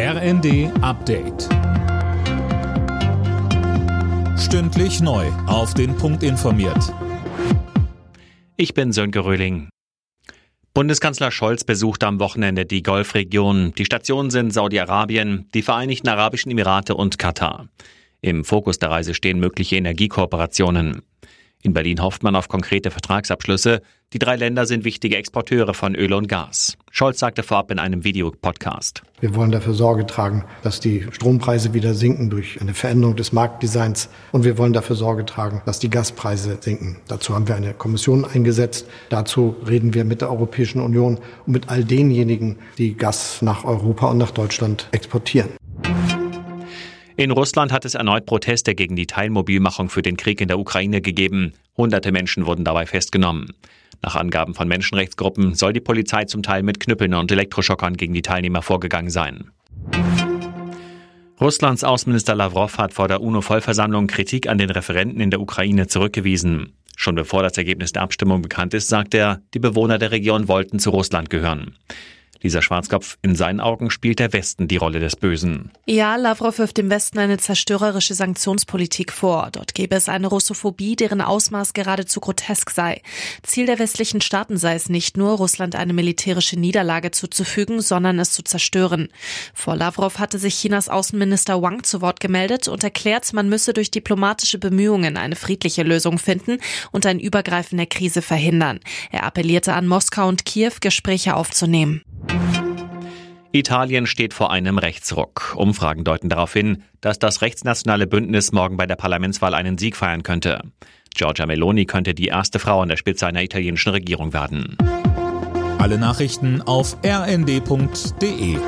RND Update. Stündlich neu. Auf den Punkt informiert. Ich bin Sönke Röhling. Bundeskanzler Scholz besucht am Wochenende die Golfregion. Die Stationen sind Saudi-Arabien, die Vereinigten Arabischen Emirate und Katar. Im Fokus der Reise stehen mögliche Energiekooperationen. In Berlin hofft man auf konkrete Vertragsabschlüsse. Die drei Länder sind wichtige Exporteure von Öl und Gas. Scholz sagte vorab in einem Videopodcast. Wir wollen dafür Sorge tragen, dass die Strompreise wieder sinken durch eine Veränderung des Marktdesigns. Und wir wollen dafür Sorge tragen, dass die Gaspreise sinken. Dazu haben wir eine Kommission eingesetzt. Dazu reden wir mit der Europäischen Union und mit all denjenigen, die Gas nach Europa und nach Deutschland exportieren. In Russland hat es erneut Proteste gegen die Teilmobilmachung für den Krieg in der Ukraine gegeben. Hunderte Menschen wurden dabei festgenommen. Nach Angaben von Menschenrechtsgruppen soll die Polizei zum Teil mit Knüppeln und Elektroschockern gegen die Teilnehmer vorgegangen sein. Russlands Außenminister Lavrov hat vor der UNO-Vollversammlung Kritik an den Referenten in der Ukraine zurückgewiesen. Schon bevor das Ergebnis der Abstimmung bekannt ist, sagt er, die Bewohner der Region wollten zu Russland gehören. Dieser Schwarzkopf, in seinen Augen spielt der Westen die Rolle des Bösen. Ja, Lavrov wirft dem Westen eine zerstörerische Sanktionspolitik vor. Dort gäbe es eine Russophobie, deren Ausmaß geradezu grotesk sei. Ziel der westlichen Staaten sei es nicht nur, Russland eine militärische Niederlage zuzufügen, sondern es zu zerstören. Vor Lavrov hatte sich Chinas Außenminister Wang zu Wort gemeldet und erklärt, man müsse durch diplomatische Bemühungen eine friedliche Lösung finden und ein Übergreifen der Krise verhindern. Er appellierte an Moskau und Kiew, Gespräche aufzunehmen. Italien steht vor einem Rechtsruck. Umfragen deuten darauf hin, dass das rechtsnationale Bündnis morgen bei der Parlamentswahl einen Sieg feiern könnte. Giorgia Meloni könnte die erste Frau an der Spitze einer italienischen Regierung werden. Alle Nachrichten auf rnd.de